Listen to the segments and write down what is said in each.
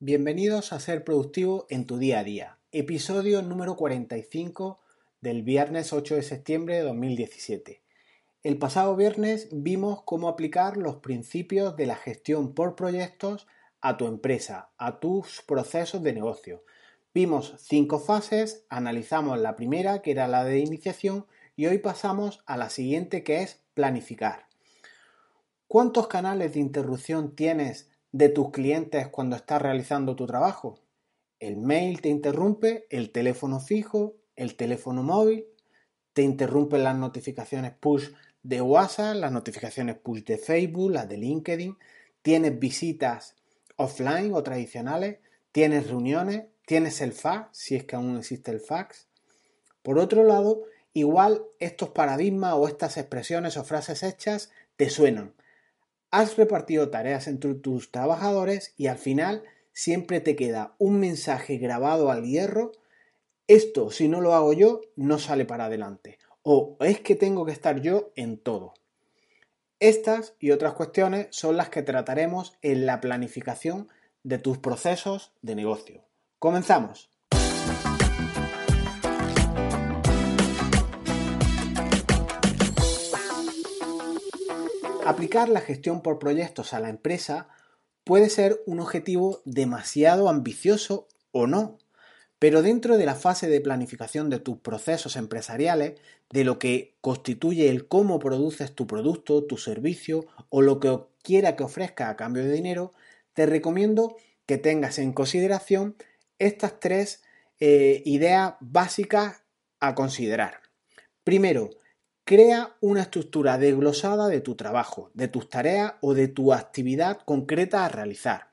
Bienvenidos a Ser Productivo en tu día a día, episodio número 45 del viernes 8 de septiembre de 2017. El pasado viernes vimos cómo aplicar los principios de la gestión por proyectos a tu empresa, a tus procesos de negocio. Vimos cinco fases, analizamos la primera que era la de iniciación y hoy pasamos a la siguiente que es planificar. ¿Cuántos canales de interrupción tienes de tus clientes cuando estás realizando tu trabajo. El mail te interrumpe, el teléfono fijo, el teléfono móvil, te interrumpen las notificaciones push de WhatsApp, las notificaciones push de Facebook, las de LinkedIn, tienes visitas offline o tradicionales, tienes reuniones, tienes el fax, si es que aún existe el fax. Por otro lado, igual estos paradigmas o estas expresiones o frases hechas te suenan, has repartido tareas entre tus trabajadores y al final siempre te queda un mensaje grabado al hierro, esto si no lo hago yo no sale para adelante o es que tengo que estar yo en todo. Estas y otras cuestiones son las que trataremos en la planificación de tus procesos de negocio. Comenzamos. Aplicar la gestión por proyectos a la empresa puede ser un objetivo demasiado ambicioso o no, pero dentro de la fase de planificación de tus procesos empresariales, de lo que constituye el cómo produces tu producto, tu servicio o lo que quiera que ofrezca a cambio de dinero, te recomiendo que tengas en consideración estas tres eh, ideas básicas a considerar. Primero, Crea una estructura desglosada de tu trabajo, de tus tareas o de tu actividad concreta a realizar.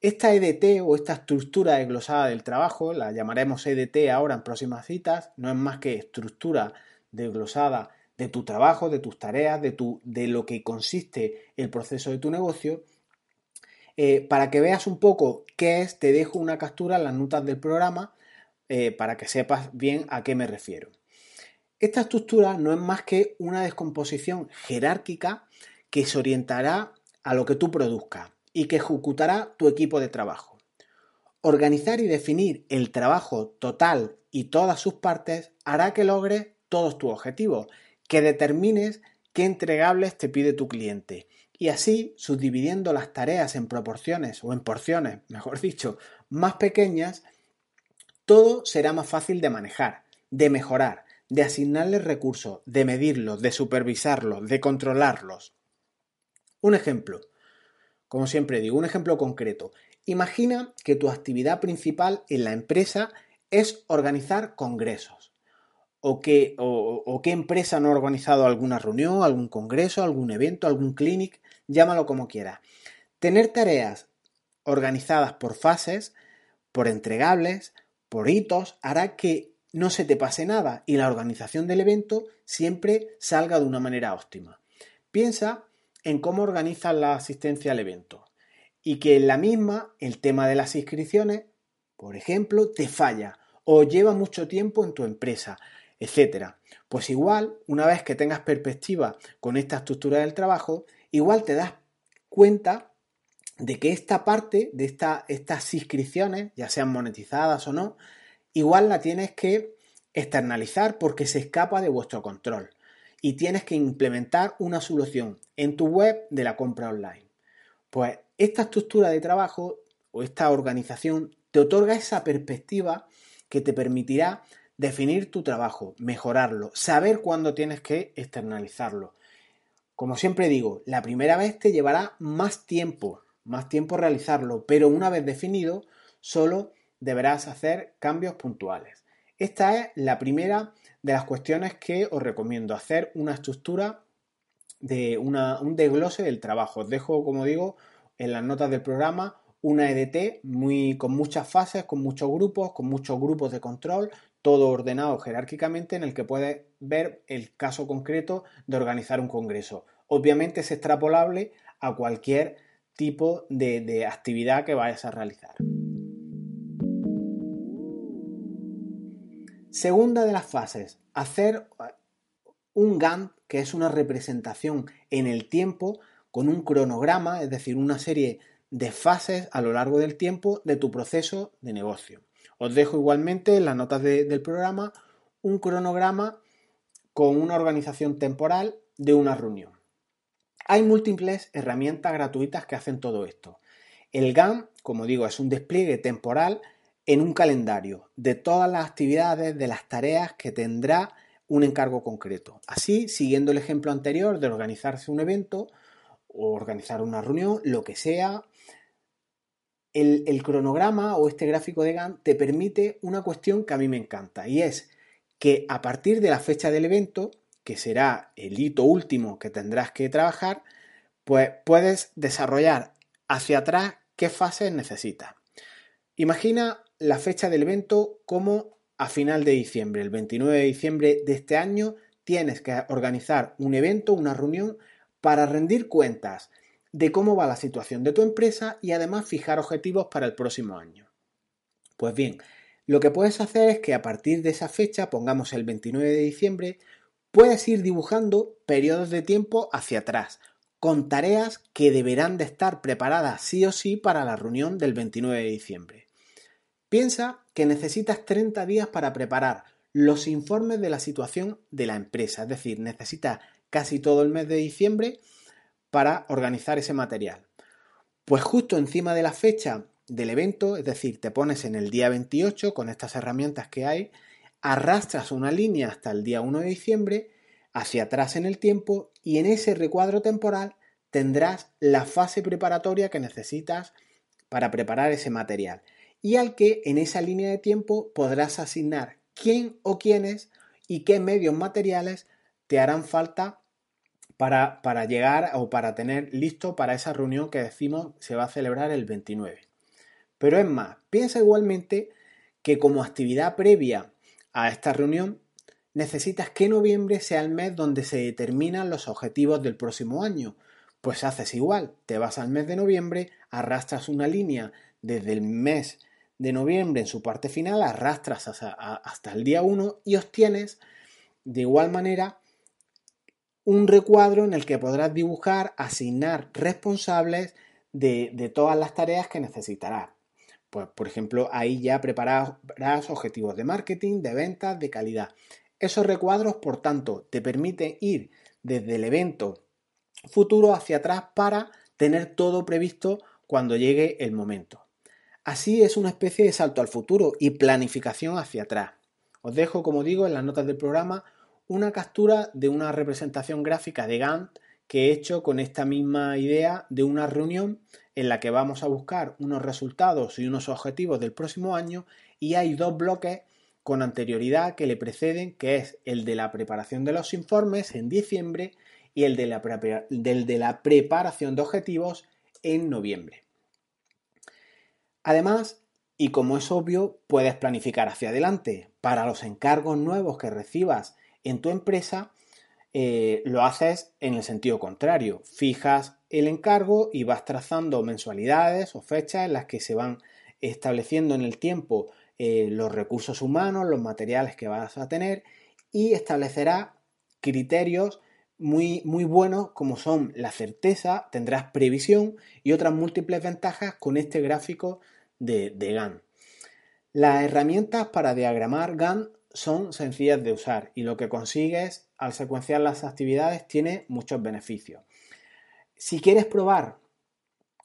Esta EDT o esta estructura desglosada del trabajo, la llamaremos EDT ahora en próximas citas, no es más que estructura desglosada de tu trabajo, de tus tareas, de, tu, de lo que consiste el proceso de tu negocio. Eh, para que veas un poco qué es, te dejo una captura en las notas del programa eh, para que sepas bien a qué me refiero. Esta estructura no es más que una descomposición jerárquica que se orientará a lo que tú produzcas y que ejecutará tu equipo de trabajo. Organizar y definir el trabajo total y todas sus partes hará que logres todos tus objetivos, que determines qué entregables te pide tu cliente y así, subdividiendo las tareas en proporciones o en porciones, mejor dicho, más pequeñas, todo será más fácil de manejar, de mejorar, de asignarles recursos, de medirlos, de supervisarlos, de controlarlos. Un ejemplo, como siempre digo, un ejemplo concreto. Imagina que tu actividad principal en la empresa es organizar congresos. O, que, o, qué empresa no ha organizado alguna reunión, algún congreso, algún evento, algún clinic, llámalo como quieras. Tener tareas organizadas por fases, por entregables, por hitos, hará que no se te pase nada y la organización del evento siempre salga de una manera óptima. Piensa en cómo organizas la asistencia al evento y que en la misma el tema de las inscripciones, por ejemplo, te falla o lleva mucho tiempo en tu empresa, etcétera. Pues igual, una vez que tengas perspectiva con esta estructura del trabajo, igual te das cuenta de que esta parte de estas inscripciones, ya sean monetizadas o no, igual la tienes que externalizar porque se escapa de vuestro control y tienes que implementar una solución en tu web de la compra online. Pues esta estructura de trabajo o esta organización te otorga esa perspectiva que te permitirá definir tu trabajo, mejorarlo, saber cuándo tienes que externalizarlo. Como siempre digo, la primera vez te llevará más tiempo, más tiempo realizarlo, pero una vez definido, solo deberás hacer cambios puntuales. Esta es la primera de las cuestiones que os recomiendo, hacer una estructura de un desglose del trabajo. Os dejo, como digo, en las notas del programa una EDT muy, con muchas fases, con muchos grupos, con muchos grupos de control, todo ordenado jerárquicamente en el que puedes ver el caso concreto de organizar un congreso. Obviamente es extrapolable a cualquier tipo de actividad que vayas a realizar. Segunda de las fases, hacer un Gantt, que es una representación en el tiempo con un cronograma, es decir, una serie desfases a lo largo del tiempo de tu proceso de negocio. Os dejo igualmente en las notas del programa un cronograma con una organización temporal de una reunión. Hay múltiples herramientas gratuitas que hacen todo esto. El GAN, como digo, es un despliegue temporal en un calendario de todas las actividades, de las tareas que tendrá un encargo concreto. Así, siguiendo el ejemplo anterior de organizarse un evento o organizar una reunión, lo que sea, el, cronograma o este gráfico de GAN te permite una cuestión que a mí me encanta y es que a partir de la fecha del evento, que será el hito último que tendrás que trabajar, pues puedes desarrollar hacia atrás qué fases necesitas. Imagina la fecha del evento como a final de diciembre, el 29 de diciembre de este año, tienes que organizar un evento, una reunión para rendir cuentas de cómo va la situación de tu empresa y además fijar objetivos para el próximo año. Pues bien, lo que puedes hacer es que a partir de esa fecha, pongamos el 29 de diciembre, puedes ir dibujando periodos de tiempo hacia atrás, con tareas que deberán de estar preparadas sí o sí para la reunión del 29 de diciembre. Piensa que necesitas 30 días para preparar los informes de la situación de la empresa, es decir, necesitas casi todo el mes de diciembre para organizar ese material. Pues justo encima de la fecha del evento, es decir, te pones en el día 28 con estas herramientas que hay, arrastras una línea hasta el día 1 de diciembre, hacia atrás en el tiempo y en ese recuadro temporal tendrás la fase preparatoria que necesitas para preparar ese material y al que en esa línea de tiempo podrás asignar quién o quiénes y qué medios materiales te harán falta para, para, llegar o para tener listo para esa reunión que decimos se va a celebrar el 29. Pero es más, piensa igualmente que como actividad previa a esta reunión, necesitas que noviembre sea el mes donde se determinan los objetivos del próximo año. Pues haces igual, te vas al mes de noviembre, arrastras una línea desde el mes de noviembre en su parte final, arrastras hasta, el día 1 y obtienes de igual manera un recuadro en el que podrás dibujar, asignar responsables de, todas las tareas que necesitarás. Pues, por ejemplo, ahí ya prepararás objetivos de marketing, de ventas, de calidad. Esos recuadros, por tanto, te permiten ir desde el evento futuro hacia atrás para tener todo previsto cuando llegue el momento. Así es una especie de salto al futuro y planificación hacia atrás. Os dejo, como digo, en las notas del programa una captura de una representación gráfica de Gantt que he hecho con esta misma idea de una reunión en la que vamos a buscar unos resultados y unos objetivos del próximo año y hay dos bloques con anterioridad que le preceden, que es el de la preparación de los informes en diciembre y el de la, del de la preparación de objetivos en noviembre. Además, y como es obvio, puedes planificar hacia adelante. Para los encargos nuevos que recibas en tu empresa, eh, lo haces en el sentido contrario. Fijas el encargo y vas trazando mensualidades o fechas en las que se van estableciendo en el tiempo eh, los recursos humanos, los materiales que vas a tener y establecerá criterios muy, muy buenos como son la certeza, tendrás previsión y otras múltiples ventajas con este gráfico de, GAN. Las herramientas para diagramar GAN son sencillas de usar y lo que consigues al secuenciar las actividades tiene muchos beneficios. Si quieres probar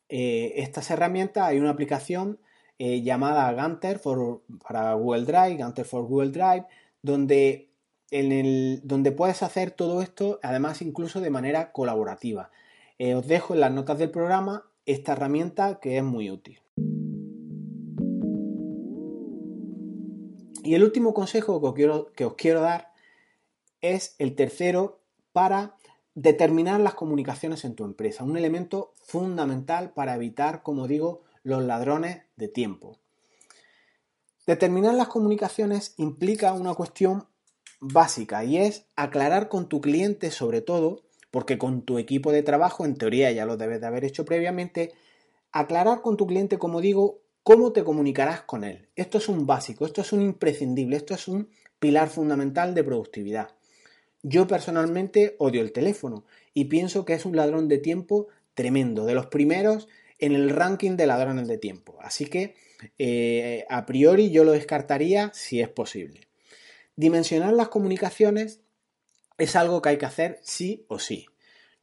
eh, estas herramientas, hay una aplicación eh, llamada Ganter para Google Drive, Ganter for Google Drive, donde, en donde puedes hacer todo esto, además incluso de manera colaborativa. Eh, os dejo en las notas del programa esta herramienta que es muy útil. Y el último consejo que os quiero dar es el tercero para determinar las comunicaciones en tu empresa, un elemento fundamental para evitar, como digo, los ladrones de tiempo. Determinar las comunicaciones implica una cuestión básica y es aclarar con tu cliente sobre todo, porque con tu equipo de trabajo en teoría ya lo debes de haber hecho previamente, aclarar con tu cliente, como digo, cómo te comunicarás con él. Esto es un básico, esto es un imprescindible, esto es un pilar fundamental de productividad. Yo personalmente odio el teléfono y pienso que es un ladrón de tiempo tremendo, de los primeros en el ranking de ladrones de tiempo. Así que eh, a priori yo lo descartaría si es posible. Dimensionar las comunicaciones es algo que hay que hacer sí o sí.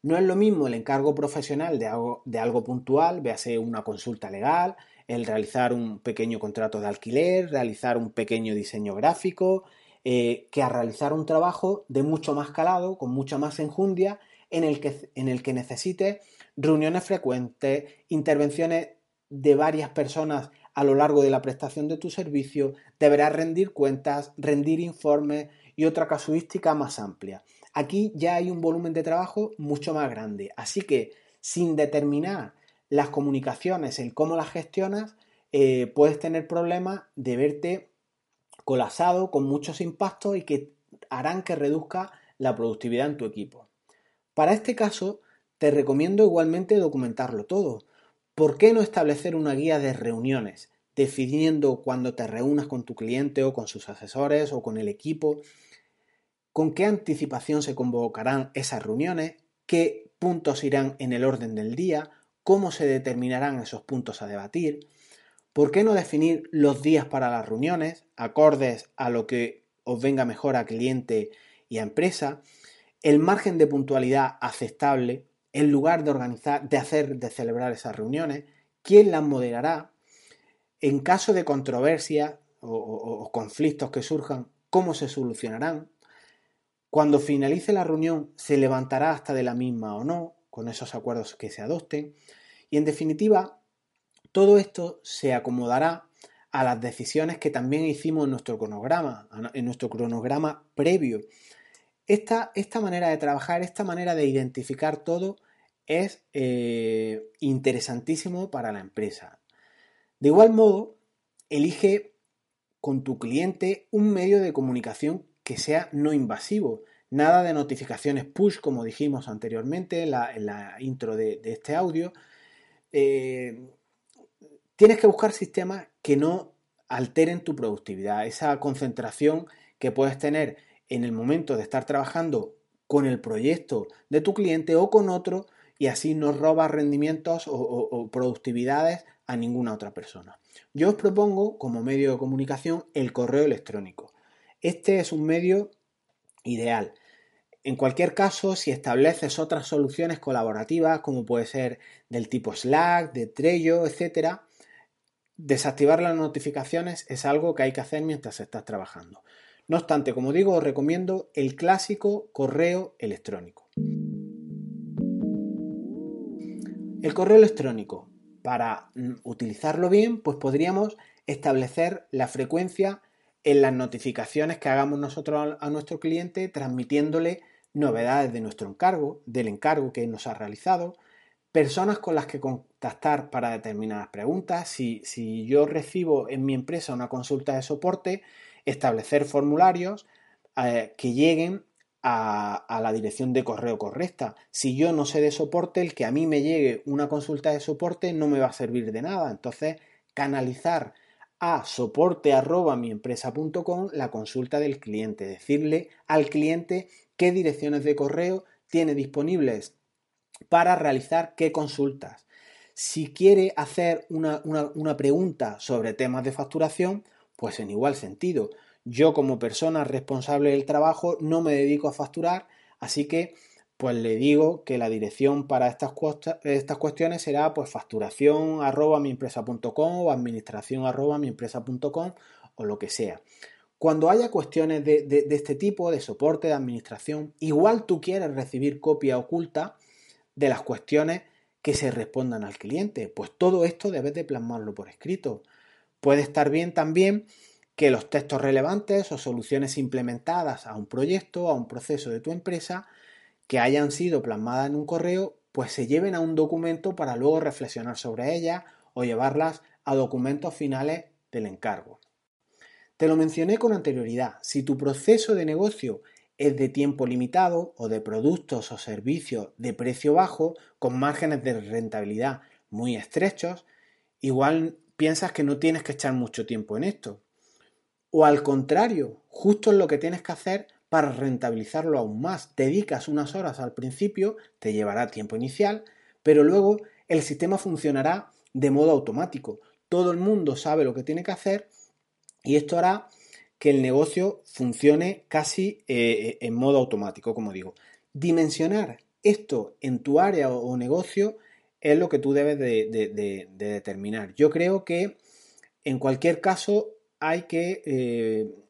No es lo mismo el encargo profesional de algo, de algo puntual, véase una consulta legal, el realizar un pequeño contrato de alquiler, realizar un pequeño diseño gráfico, eh, que a realizar un trabajo de mucho más calado, con mucha más enjundia, en el que, en el que necesite reuniones frecuentes, intervenciones de varias personas a lo largo de la prestación de tu servicio, deberás rendir cuentas, rendir informes y otra casuística más amplia. Aquí ya hay un volumen de trabajo mucho más grande, así que sin determinar las comunicaciones, el cómo las gestionas, eh, puedes tener problemas de verte colapsado con muchos impactos y que harán que reduzca la productividad en tu equipo. Para este caso, te recomiendo igualmente documentarlo todo. ¿Por qué no establecer una guía de reuniones, definiendo cuándo te reúnas con tu cliente o con sus asesores o con el equipo? ¿Con qué anticipación se convocarán esas reuniones? ¿Qué puntos irán en el orden del día? ¿Cómo se determinarán esos puntos a debatir? ¿Por qué no definir los días para las reuniones, acordes a lo que os venga mejor a cliente y a empresa? El margen de puntualidad aceptable, el lugar de organizar, de hacer, de celebrar esas reuniones, quién las moderará, en caso de controversia o, conflictos que surjan, cómo se solucionarán. Cuando finalice la reunión, se levantará hasta de la misma o no, con esos acuerdos que se adopten. Y en definitiva, todo esto se acomodará a las decisiones que también hicimos en nuestro cronograma, en nuestro cronograma previo. Esta, esta manera de trabajar, esta manera de identificar todo es eh, interesantísimo para la empresa. De igual modo, elige con tu cliente un medio de comunicación que sea no invasivo. Nada de notificaciones push, como dijimos anteriormente en la, intro de, este audio. Eh, tienes que buscar sistemas que no alteren tu productividad, esa concentración que puedes tener en el momento de estar trabajando con el proyecto de tu cliente o con otro y así no robas rendimientos o, productividades a ninguna otra persona. Yo os propongo como medio de comunicación el correo electrónico. Este es un medio ideal. En cualquier caso, si estableces otras soluciones colaborativas, como puede ser del tipo Slack, de Trello, etcétera, Desactivar las notificaciones es algo que hay que hacer mientras estás trabajando. No obstante, como digo, os recomiendo el clásico correo electrónico. El correo electrónico, para mm, utilizarlo bien, pues podríamos establecer la frecuencia en las notificaciones que hagamos nosotros a nuestro cliente, transmitiéndole novedades de nuestro encargo, del encargo que nos ha realizado, personas con las que contactar para determinadas preguntas. Si, yo recibo en mi empresa una consulta de soporte, establecer formularios eh, que lleguen a, la dirección de correo correcta. Si yo no sé de soporte, el que a mí me llegue una consulta de soporte no me va a servir de nada. Entonces, canalizar a soporte la consulta del cliente, decirle al cliente qué direcciones de correo tiene disponibles para realizar qué consultas. Si quiere hacer una, pregunta sobre temas de facturación, pues en igual sentido. Yo como persona responsable del trabajo no me dedico a facturar, así que pues le digo que la dirección para estas, estas cuestiones será pues facturación arroba o administración arroba o lo que sea. Cuando haya cuestiones de, de, este tipo, de soporte, de administración, igual tú quieres recibir copia oculta de las cuestiones que se respondan al cliente. Pues todo esto debes de plasmarlo por escrito. Puede estar bien también que los textos relevantes o soluciones implementadas a un proyecto, a un proceso de tu empresa, que hayan sido plasmadas en un correo, pues se lleven a un documento para luego reflexionar sobre ellas o llevarlas a documentos finales del encargo. Te lo mencioné con anterioridad, si tu proceso de negocio es de tiempo limitado o de productos o servicios de precio bajo con márgenes de rentabilidad muy estrechos, igual piensas que no tienes que echar mucho tiempo en esto. O al contrario, justo es lo que tienes que hacer para rentabilizarlo aún más. Dedicas unas horas al principio, te llevará tiempo inicial, pero luego el sistema funcionará de modo automático. Todo el mundo sabe lo que tiene que hacer y esto hará que el negocio funcione casi eh, en modo automático, como digo. Dimensionar esto en tu área o, negocio es lo que tú debes de, determinar. Yo creo que en cualquier caso hay que eh,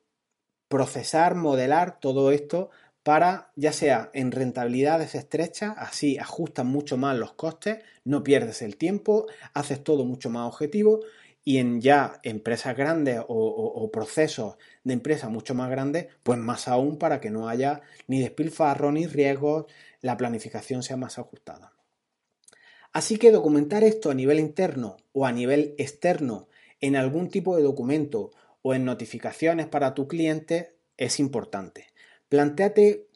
procesar, modelar todo esto para, ya sea en rentabilidades estrechas, así ajustas mucho más los costes, no pierdes el tiempo, haces todo mucho más objetivo y en ya empresas grandes o, procesos de empresas mucho más grandes, pues más aún para que no haya ni despilfarro ni riesgos, la planificación sea más ajustada. Así que documentar esto a nivel interno o a nivel externo en algún tipo de documento o en notificaciones para tu cliente es importante. Plantéate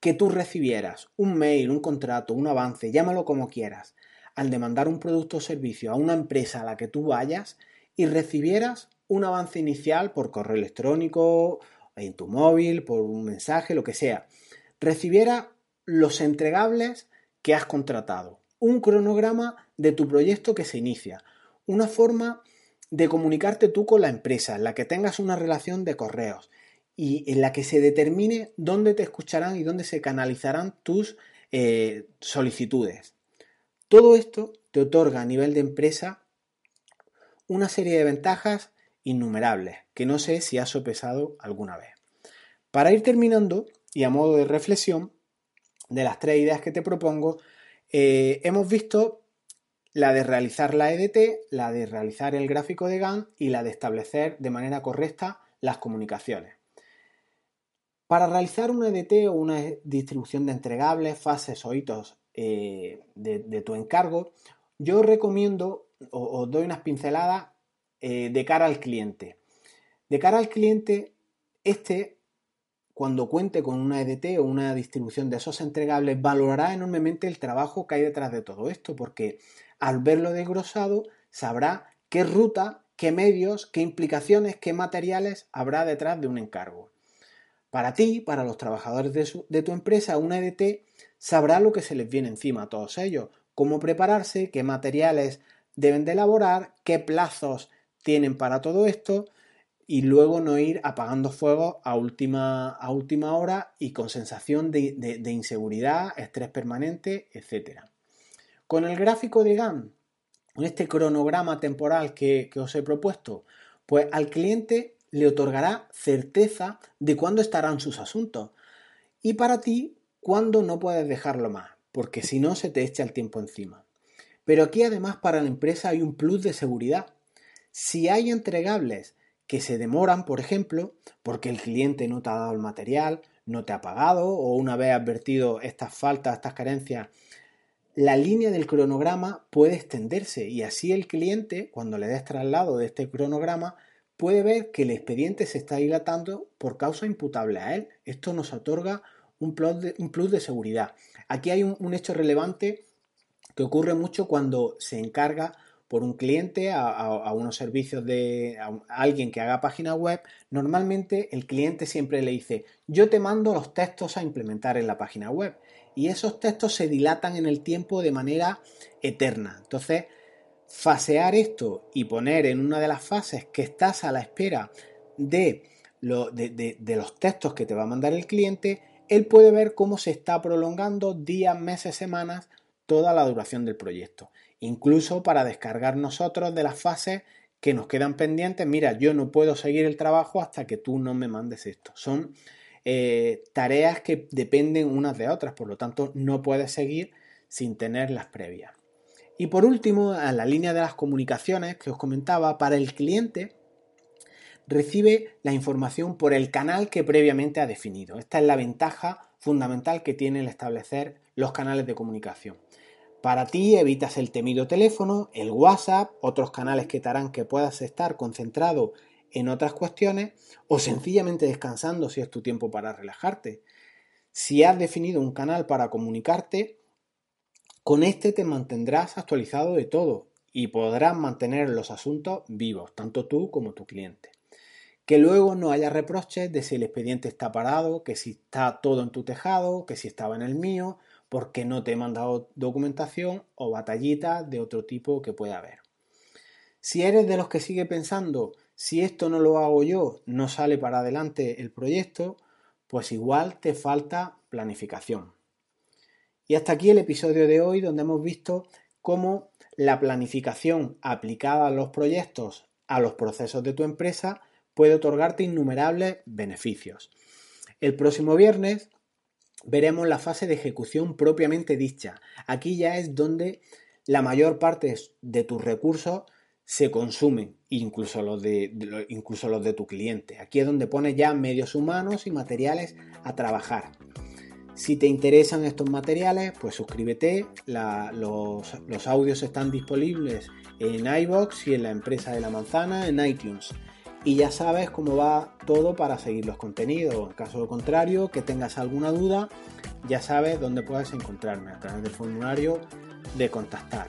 que tú recibieras un mail, un contrato, un avance, llámalo como quieras, al demandar un producto o servicio a una empresa a la que tú vayas y recibieras un avance inicial por correo electrónico, en tu móvil, por un mensaje, lo que sea, recibiera los entregables que has contratado, un cronograma de tu proyecto que se inicia, una forma de comunicarte tú con la empresa, en la que tengas una relación de correos y en la que se determine dónde te escucharán y dónde se canalizarán tus eh, solicitudes. Todo esto te otorga a nivel de empresa una serie de ventajas innumerables que no sé si has sopesado alguna vez. Para ir terminando y a modo de reflexión de las tres ideas que te propongo, eh, hemos visto la de realizar la EDT, la de realizar el gráfico de GAN y la de establecer de manera correcta las comunicaciones. Para realizar una EDT o una distribución de entregables, fases o hitos eh, de, tu encargo, yo recomiendo o os doy unas pinceladas eh, de cara al cliente. De cara al cliente, este, cuando cuente con una EDT o una distribución de esos entregables, valorará enormemente el trabajo que hay detrás de todo esto, porque al verlo desgrosado, sabrá qué ruta, qué medios, qué implicaciones, qué materiales habrá detrás de un encargo. Para ti, para los trabajadores de, de tu empresa, una EDT sabrá lo que se les viene encima a todos ellos, cómo prepararse, qué materiales deben de elaborar, qué plazos tienen para todo esto y luego no ir apagando fuego a última, hora y con sensación de, inseguridad, estrés permanente, etc. Con el gráfico de GAN, con este cronograma temporal que, que os he propuesto, pues al cliente le otorgará certeza de cuándo estarán sus asuntos. Y para ti cuando no puedes dejarlo más, porque si no se te echa el tiempo encima. Pero aquí además para la empresa hay un plus de seguridad. Si hay entregables que se demoran, por ejemplo, porque el cliente no te ha dado el material, no te ha pagado o una vez advertido estas faltas, estas carencias, la línea del cronograma puede extenderse y así el cliente, cuando le des traslado de este cronograma, puede ver que el expediente se está dilatando por causa imputable a él. Esto nos otorga un plus de, seguridad. Aquí hay un, hecho relevante que ocurre mucho cuando se encarga por un cliente a, unos servicios de alguien que haga página web, normalmente el cliente siempre le dice, yo te mando los textos a implementar en la página web. Y esos textos se dilatan en el tiempo de manera eterna. Entonces, fasear esto y poner en una de las fases que estás a la espera de, de los textos que te va a mandar el cliente él puede ver cómo se está prolongando días, meses, semanas, toda la duración del proyecto. Incluso para descargar nosotros de las fases que nos quedan pendientes, mira, yo no puedo seguir el trabajo hasta que tú no me mandes esto. Son eh, tareas que dependen unas de otras, por lo tanto no puedes seguir sin tener las previas. Y por último, a la línea de las comunicaciones que os comentaba, para el cliente recibe la información por el canal que previamente ha definido. Esta es la ventaja fundamental que tiene el establecer los canales de comunicación. Para ti evitas el temido teléfono, el WhatsApp, otros canales que te harán que puedas estar concentrado en otras cuestiones o sencillamente descansando si es tu tiempo para relajarte. Si has definido un canal para comunicarte, con este te mantendrás actualizado de todo y podrás mantener los asuntos vivos, tanto tú como tu cliente. Que luego no haya reproches de si el expediente está parado, que si está todo en tu tejado, que si estaba en el mío, porque no te he mandado documentación o batallitas de otro tipo que pueda haber. Si eres de los que sigue pensando, si esto no lo hago yo, no sale para adelante el proyecto, pues igual te falta planificación. Y hasta aquí el episodio de hoy donde hemos visto cómo la planificación aplicada a los proyectos, a los procesos de tu empresa, puede otorgarte innumerables beneficios. El próximo viernes veremos la fase de ejecución propiamente dicha. Aquí ya es donde la mayor parte de tus recursos se consumen, incluso los de, incluso los de tu cliente. Aquí es donde pones ya medios humanos y materiales a trabajar. Si te interesan estos materiales, pues suscríbete. los, los, audios están disponibles en iBox y en la empresa de la manzana en iTunes y ya sabes cómo va todo para seguir los contenidos. En caso contrario, que tengas alguna duda, ya sabes dónde puedes encontrarme a través del formulario de contactar.